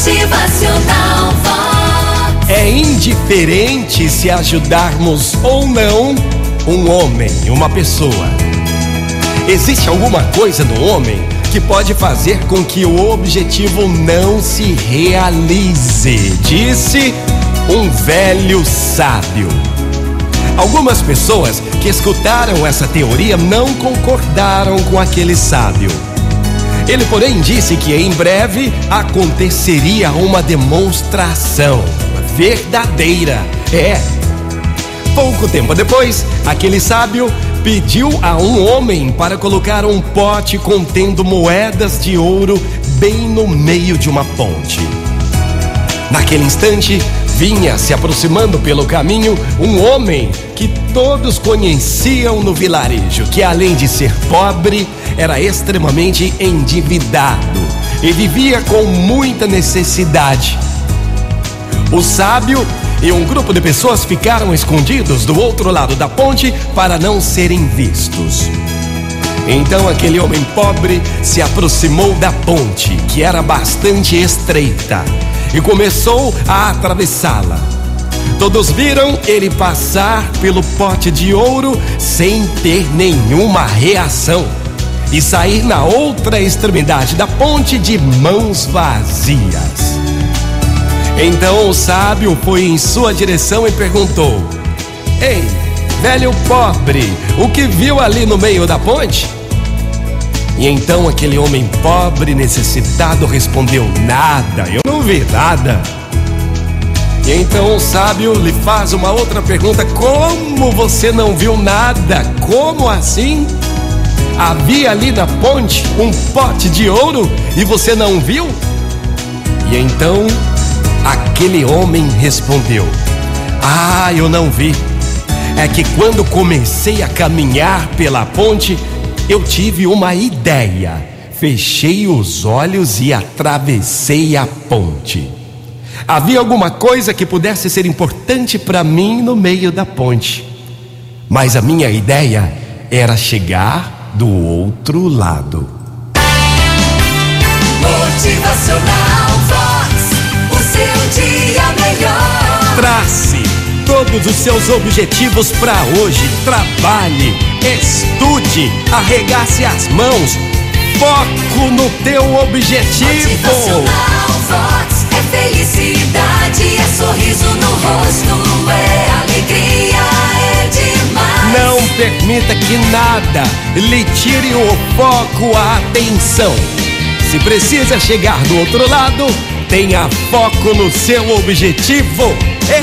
Motivacional. É indiferente se ajudarmos ou não um homem, uma pessoa. Existe alguma coisa no homem que pode fazer com que o objetivo não se realize, disse um velho sábio. Algumas pessoas que escutaram essa teoria não concordaram com aquele sábio. Ele, porém, disse que em breve aconteceria uma demonstração verdadeira. É. Pouco tempo depois, aquele sábio pediu a um homem para colocar um pote contendo moedas de ouro bem no meio de uma ponte. Naquele instante, vinha se aproximando pelo caminho um homem que todos conheciam no vilarejo, que além de ser pobre, era extremamente endividado e vivia com muita necessidade. O sábio e um grupo de pessoas ficaram escondidos do outro lado da ponte para não serem vistos. Então aquele homem pobre se aproximou da ponte, que era bastante estreita, e começou a atravessá-la. Todos viram ele passar pelo pote de ouro sem ter nenhuma reação e sair na outra extremidade da ponte de mãos vazias. Então o sábio foi em sua direção e perguntou: Ei, velho pobre, o que viu ali no meio da ponte? E então aquele homem pobre, necessitado, respondeu: Nada, eu não vi nada. E então o sábio lhe faz uma outra pergunta: Como você não viu nada? Como assim? Havia ali na ponte um pote de ouro e você não viu? E então aquele homem respondeu: Ah, eu não vi. É que quando comecei a caminhar pela ponte, eu tive uma ideia. Fechei os olhos e atravessei a ponte. Havia alguma coisa que pudesse ser importante para mim no meio da ponte. Mas a minha ideia era chegar do outro lado. Motivacional Vox. O seu dia melhor. Trace todos os seus objetivos para hoje. Trabalhe, estude, arregace as mãos. Foco no teu objetivo. Motivacional Vox. É felicidade, é sorriso no rosto, é alegria, é demais. Não permita que nada lhe tire o foco, a atenção. Se precisa chegar do outro lado, tenha foco no seu objetivo. É